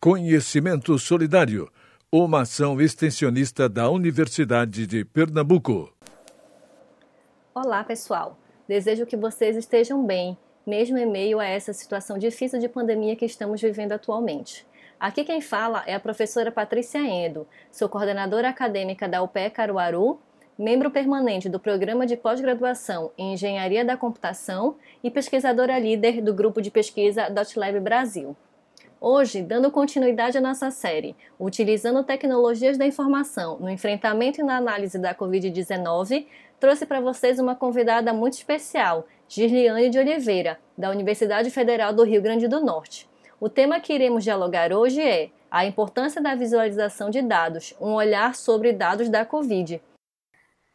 Conhecimento Solidário, uma ação extensionista da Universidade de Pernambuco. Olá, pessoal. Desejo que vocês estejam bem, mesmo em meio a essa situação difícil de pandemia que estamos vivendo atualmente. Aqui quem fala é a professora Patrícia Endo, sou coordenadora acadêmica da UPE Caruaru, membro permanente do Programa de Pós-Graduação em Engenharia da Computação e pesquisadora líder do grupo de pesquisa DotLab Brasil. Hoje, dando continuidade à nossa série, utilizando tecnologias da informação no enfrentamento e na análise da Covid-19, trouxe para vocês uma convidada muito especial, Gisliane de Oliveira, da Universidade Federal do Rio Grande do Norte. O tema que iremos dialogar hoje é a importância da visualização de dados, um olhar sobre dados da Covid.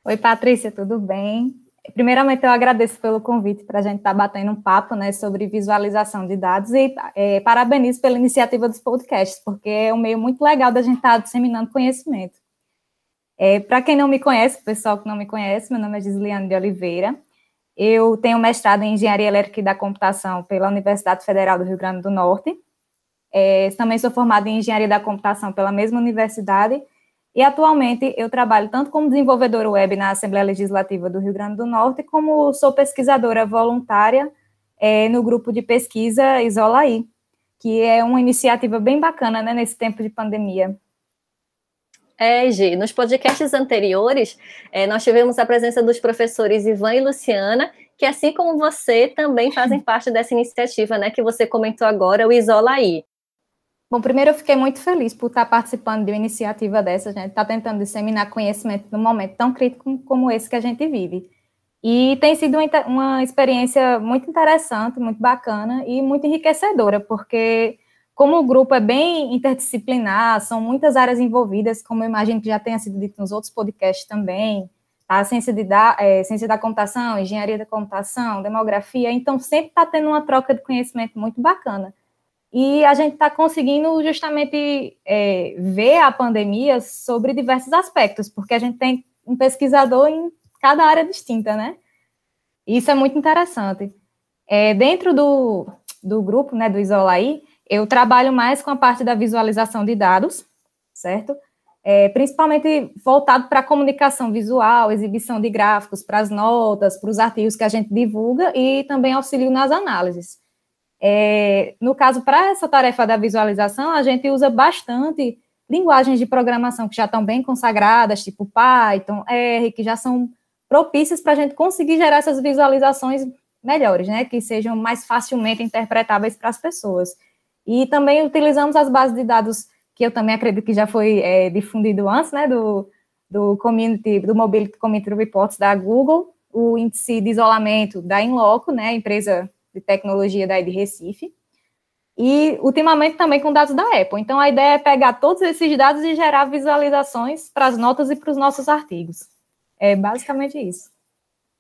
Oi, Patrícia, tudo bem? Primeiramente, eu agradeço pelo convite para a gente estar tá batendo um papo né, sobre visualização de dados e é, parabenizo pela iniciativa dos podcasts, porque é um meio muito legal da gente estar tá disseminando conhecimento. É, para quem não me conhece, pessoal que não me conhece, meu nome é Gisliane de Oliveira. Eu tenho mestrado em Engenharia Elétrica e da Computação pela Universidade Federal do Rio Grande do Norte. É, também sou formada em Engenharia da Computação pela mesma universidade e atualmente eu trabalho tanto como desenvolvedora web na Assembleia Legislativa do Rio Grande do Norte, como sou pesquisadora voluntária é, no grupo de pesquisa Isolaí, que é uma iniciativa bem bacana né, nesse tempo de pandemia. É, Gi, nos podcasts anteriores, é, nós tivemos a presença dos professores Ivan e Luciana, que assim como você, também fazem parte dessa iniciativa, né, que você comentou agora, o Isolaí. Bom, primeiro eu fiquei muito feliz por estar participando de uma iniciativa dessa, gente está tentando disseminar conhecimento num momento tão crítico como esse que a gente vive. E tem sido uma, uma experiência muito interessante, muito bacana e muito enriquecedora, porque como o grupo é bem interdisciplinar, são muitas áreas envolvidas, como eu imagino que já tenha sido dito nos outros podcasts também, tá? a ciência, de da, é, ciência da computação, engenharia da computação, demografia, então sempre está tendo uma troca de conhecimento muito bacana. E a gente está conseguindo justamente é, ver a pandemia sobre diversos aspectos, porque a gente tem um pesquisador em cada área distinta, né? Isso é muito interessante. É, dentro do, do grupo, né, do Isolaí, eu trabalho mais com a parte da visualização de dados, certo? É, principalmente voltado para a comunicação visual, exibição de gráficos para as notas, para os artigos que a gente divulga e também auxilio nas análises. É, no caso, para essa tarefa da visualização, a gente usa bastante linguagens de programação que já estão bem consagradas, tipo Python, R, que já são propícias para a gente conseguir gerar essas visualizações melhores, né, que sejam mais facilmente interpretáveis para as pessoas. E também utilizamos as bases de dados que eu também acredito que já foi é, difundido antes, né, do, do Community, do Mobility Community Reports da Google, o índice de isolamento da Inloco, né, a empresa de tecnologia daí de Recife, e ultimamente também com dados da Apple. Então a ideia é pegar todos esses dados e gerar visualizações para as notas e para os nossos artigos. É basicamente isso.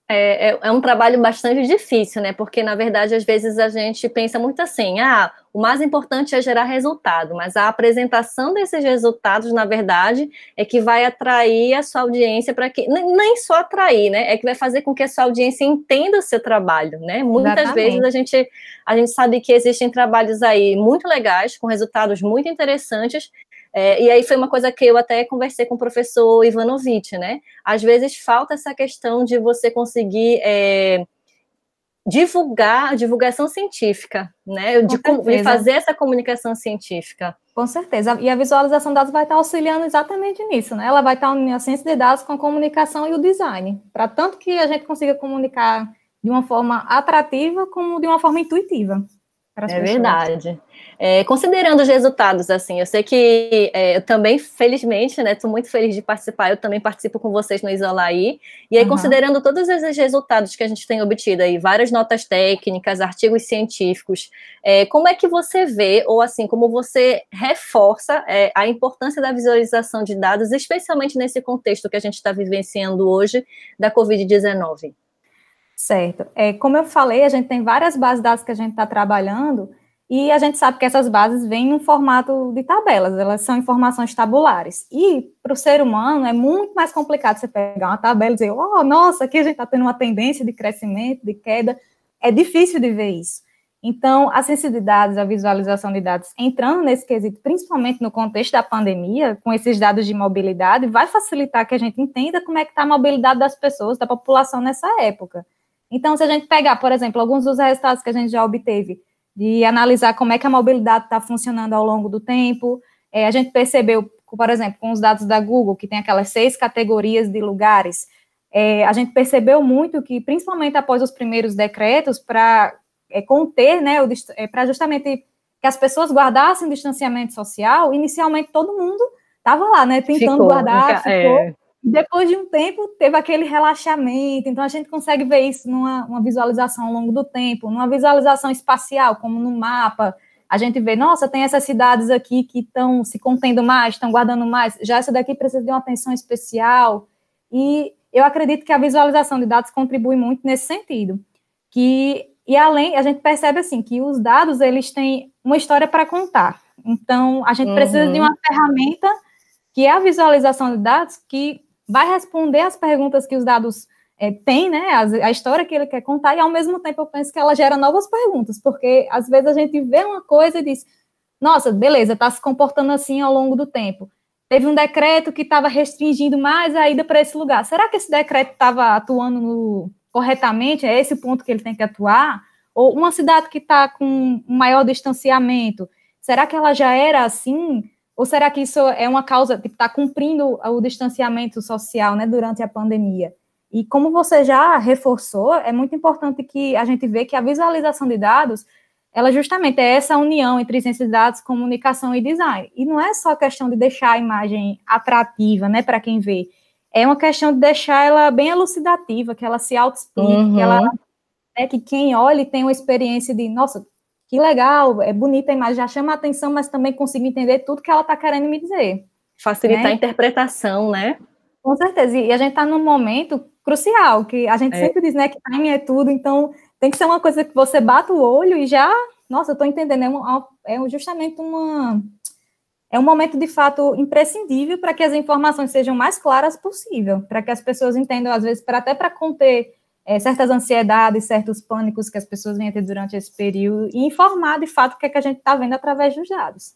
É, é, é, um trabalho bastante difícil, né? Porque, na verdade, às vezes a gente pensa muito assim: ah, o mais importante é gerar resultado, mas a apresentação desses resultados, na verdade, é que vai atrair a sua audiência para que. Nem só atrair, né? É que vai fazer com que a sua audiência entenda o seu trabalho, né? Muitas Exatamente. vezes a gente, a gente sabe que existem trabalhos aí muito legais, com resultados muito interessantes, é, e aí foi uma coisa que eu até conversei com o professor Ivanovic, né? Às vezes falta essa questão de você conseguir é, divulgar, divulgação científica, né? De, de, fazer essa comunicação científica. Com certeza. E a visualização de dados vai estar auxiliando exatamente nisso, né? Ela vai estar unindo a ciência de dados com a comunicação e o design, para tanto que a gente consiga comunicar de uma forma atrativa como de uma forma intuitiva. é pessoas. verdade. É, considerando os resultados, assim, eu sei que é, eu também, felizmente, né, estou muito feliz de participar, eu também participo com vocês no Isolaí, e aí, uhum. considerando todos esses resultados que a gente tem obtido aí, várias notas técnicas, artigos científicos, é, como é que você vê, ou assim, como você reforça é, a importância da visualização de dados, especialmente nesse contexto que a gente está vivenciando hoje da Covid-19? Certo. É, como eu falei, a gente tem várias bases de dados que a gente está trabalhando, e a gente sabe que essas bases vêm no formato de tabelas, elas são informações tabulares. E para o ser humano é muito mais complicado você pegar uma tabela e dizer, oh, nossa, aqui a gente está tendo uma tendência de crescimento, de queda. É difícil de ver isso. Então, a ciência de dados, a visualização de dados, entrando nesse quesito, principalmente no contexto da pandemia, com esses dados de mobilidade, vai facilitar que a gente entenda como é que está a mobilidade das pessoas, da população nessa época. Então, se a gente pegar, por exemplo, alguns dos resultados que a gente já obteve, de analisar como é que a mobilidade está funcionando ao longo do tempo, é, a gente percebeu, por exemplo, com os dados da Google, que tem aquelas seis categorias de lugares, é, a gente percebeu muito que, principalmente após os primeiros decretos, para é, conter, né, é, para justamente que as pessoas guardassem o distanciamento social, inicialmente todo mundo estava lá, né, tentando ficou, guardar, ficou. Depois de um tempo, teve aquele relaxamento, então a gente consegue ver isso numa visualização ao longo do tempo, numa visualização espacial, como no mapa, a gente vê, nossa, tem essas cidades aqui que estão se contendo mais, estão guardando mais, já essa daqui precisa de uma atenção especial, e eu acredito que a visualização de dados contribui muito nesse sentido, que e além, a gente percebe assim que os dados eles têm uma história para contar. Então, a gente uhum. precisa de uma ferramenta que é a visualização de dados que vai responder às perguntas que os dados é, têm, né? A, a, história que ele quer contar, e ao mesmo tempo eu penso que ela gera novas perguntas, porque às vezes a gente vê uma coisa e diz, nossa, beleza, está se comportando assim ao longo do tempo. Teve um decreto que estava restringindo mais a ida para esse lugar. Será que esse decreto estava atuando no, corretamente, é esse o ponto que ele tem que atuar? Ou uma cidade que está com um maior distanciamento, será que ela já era assim? Ou será que isso é uma causa, tipo, está cumprindo o distanciamento social, né, durante a pandemia? E como você já reforçou, é muito importante que a gente vê que a visualização de dados, ela justamente é essa união entre ciência de dados, comunicação e design. E não é só questão de deixar a imagem atrativa, né, para quem vê, é uma questão de deixar ela bem elucidativa, que ela se auto-explique, uhum. que ela é que quem olha tem uma experiência de, nossa, que legal, é bonita a imagem, já chama a atenção, mas também consigo entender tudo que ela está querendo me dizer. Facilitar né? a interpretação, né? Com certeza, e a gente está num momento crucial, que a gente é. sempre diz, né, que timing é tudo, então tem que ser uma coisa que você bata o olho e já, nossa, eu estou entendendo, é, uma, é justamente uma é um momento de fato imprescindível para que as informações sejam mais claras possível, para que as pessoas entendam, às vezes, para até para conter é, certas ansiedades, certos pânicos que as pessoas vêm ter durante esse período e informar de fato o que, é que a gente está vendo através dos dados.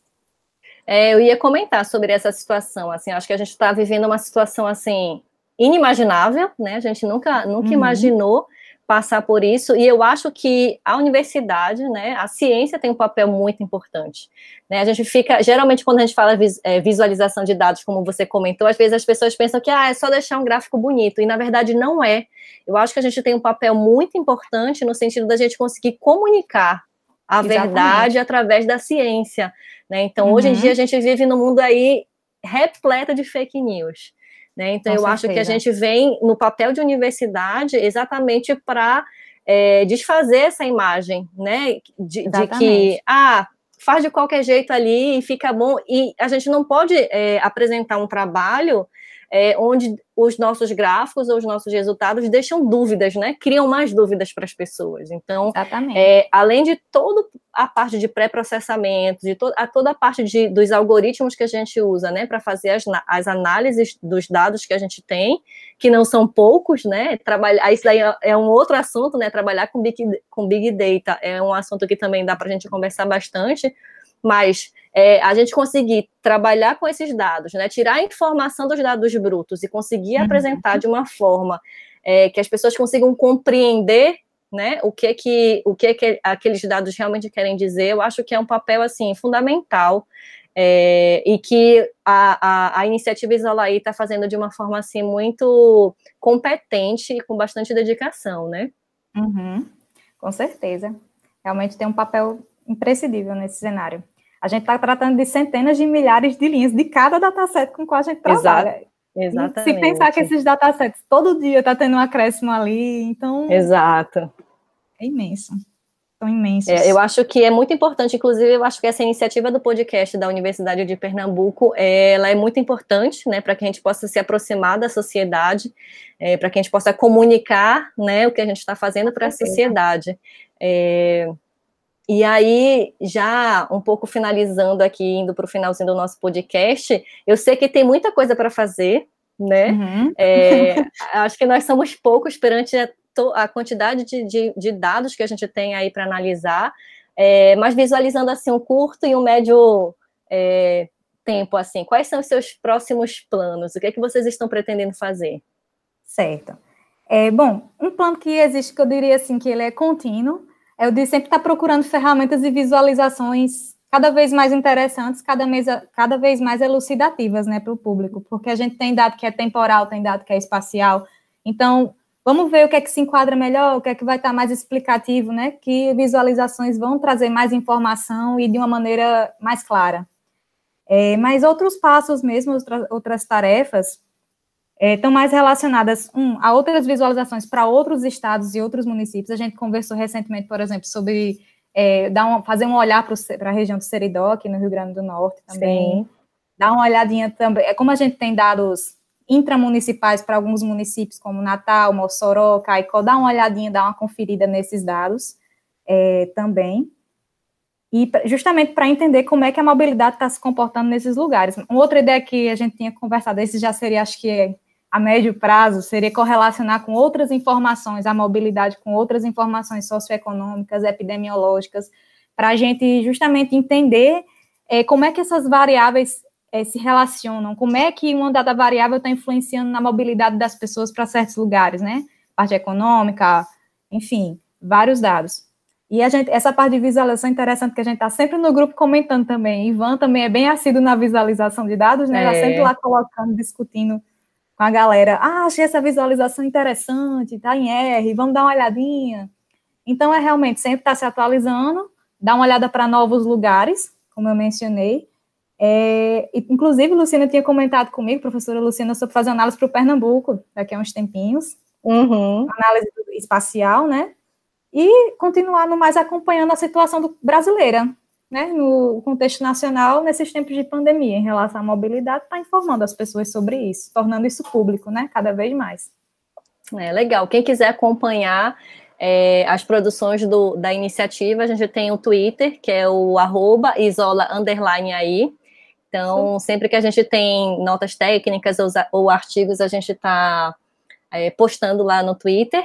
É, eu ia comentar sobre essa situação, assim, acho que a gente está vivendo uma situação assim inimaginável, né? A gente nunca, nunca uhum. imaginou passar por isso, e eu acho que a universidade, né, a ciência tem um papel muito importante. Né? A gente fica, geralmente, quando a gente fala é, visualização de dados, como você comentou, às vezes as pessoas pensam que ah, é só deixar um gráfico bonito, e na verdade não é. Eu acho que a gente tem um papel muito importante no sentido da gente conseguir comunicar a Exatamente. verdade através da ciência. Né? Então, uhum. hoje em uhum. dia, a gente vive num mundo aí repleto de fake news. Né? Então, Com eu certeza. acho que a gente vem no papel de universidade exatamente para é, desfazer essa imagem, né? De, de, que, ah, faz de qualquer jeito ali e fica bom. E a gente não pode é, apresentar um trabalho é, onde os nossos gráficos ou os nossos resultados deixam dúvidas, né? Criam mais dúvidas para as pessoas. Então, é, além de toda a parte de pré-processamento, de to a toda a parte de, dos algoritmos que a gente usa, né, para fazer as, as análises dos dados que a gente tem, que não são poucos, né? Trabalhar, isso daí é, é um outro assunto, né? Trabalhar com big, com big data é um assunto que também dá para a gente conversar bastante, mas é, a gente conseguir trabalhar com esses dados, né, tirar a informação dos dados brutos e conseguir uhum. apresentar de uma forma é, que as pessoas consigam compreender né, o que que o que que aqueles dados realmente querem dizer, eu acho que é um papel assim fundamental é, e que a, a, a iniciativa Isolaí está fazendo de uma forma assim muito competente e com bastante dedicação, né? Uhum, com certeza, realmente tem um papel imprescindível nesse cenário. A gente está tratando de centenas de milhares de linhas de cada dataset com qual a gente trabalha. Exato. Exatamente. Se pensar que esses datasets todo dia está tendo um acréscimo ali, então. Exato. É imenso. São imensos. É, eu acho que é muito importante, inclusive, eu acho que essa iniciativa do podcast da Universidade de Pernambuco, ela é muito importante, né, para que a gente possa se aproximar da sociedade, é, para que a gente possa comunicar, né, o que a gente está fazendo para a sociedade. É, e aí, já um pouco finalizando aqui, indo para o finalzinho do nosso podcast, eu sei que tem muita coisa para fazer, né? Uhum. É, acho que nós somos poucos perante a, a quantidade de, de, de, dados que a gente tem aí para analisar. é, mas visualizando assim um curto e um médio é, tempo, assim, quais são os seus próximos planos? O que é que vocês estão pretendendo fazer? Certo. É, bom, um plano que existe, que eu diria assim, que ele é contínuo, é o de sempre estar procurando ferramentas e visualizações cada vez mais interessantes, cada, vez, cada vez mais elucidativas né, para o público, porque a gente tem dado que é temporal, tem dado que é espacial. Então, vamos ver o que é que se enquadra melhor, o que é que vai estar mais explicativo, né? Que visualizações vão trazer mais informação e de uma maneira mais clara. É, mas outros passos mesmo, outra, outras tarefas, é, estão mais relacionadas um, a outras visualizações para outros estados e outros municípios. A gente conversou recentemente, por exemplo, sobre é, dar fazer um olhar para a região do Seridó, aqui no Rio Grande do Norte também. Sim. Dar uma olhadinha também. É como a gente tem dados intramunicipais para alguns municípios, como Natal, Mossoró, Caicó, dá uma olhadinha, dá uma conferida nesses dados é, também. E justamente para entender como é que a mobilidade está se comportando nesses lugares. Uma outra ideia que a gente tinha conversado, esse já seria, acho que a médio prazo, seria correlacionar com outras informações, a mobilidade com outras informações socioeconômicas, epidemiológicas, para a gente justamente entender é, como é que essas variáveis é, se relacionam, como é que uma dada variável está influenciando na mobilidade das pessoas para certos lugares, né? Parte econômica, enfim, vários dados. E a gente, essa parte de visualização é interessante, que a gente está sempre no grupo comentando também. Ivan também é bem assíduo na visualização de dados, né? Está é. sempre lá colocando, discutindo com a galera. Ah, achei essa visualização interessante, está em R, vamos dar uma olhadinha. Então, é realmente sempre estar tá se atualizando, dar uma olhada para novos lugares, como eu mencionei. É, inclusive, Luciana tinha comentado comigo, professora Luciana, sobre fazer análise para o Pernambuco, daqui a uns tempinhos. Uhum. Análise espacial, né? E continuar no mais acompanhando a situação do, brasileira, né, no contexto nacional, nesses tempos de pandemia, em relação à mobilidade, está informando as pessoas sobre isso, tornando isso público, né, cada vez mais. É legal. Quem quiser acompanhar é, as produções do, da iniciativa, a gente tem o Twitter, que é o arroba isola underline aí. Então, Sim. sempre que a gente tem notas técnicas ou, ou artigos, a gente está é, postando lá no Twitter.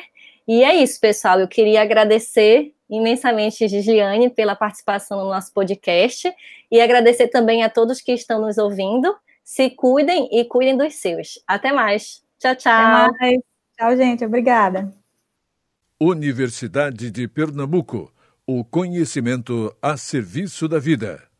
E é isso, pessoal. Eu queria agradecer imensamente Gigiane pela participação no nosso podcast e agradecer também a todos que estão nos ouvindo. Se cuidem e cuidem dos seus. Até mais. Tchau, tchau. Até mais. Tchau, gente. Obrigada. Universidade de Pernambuco. O conhecimento a serviço da vida.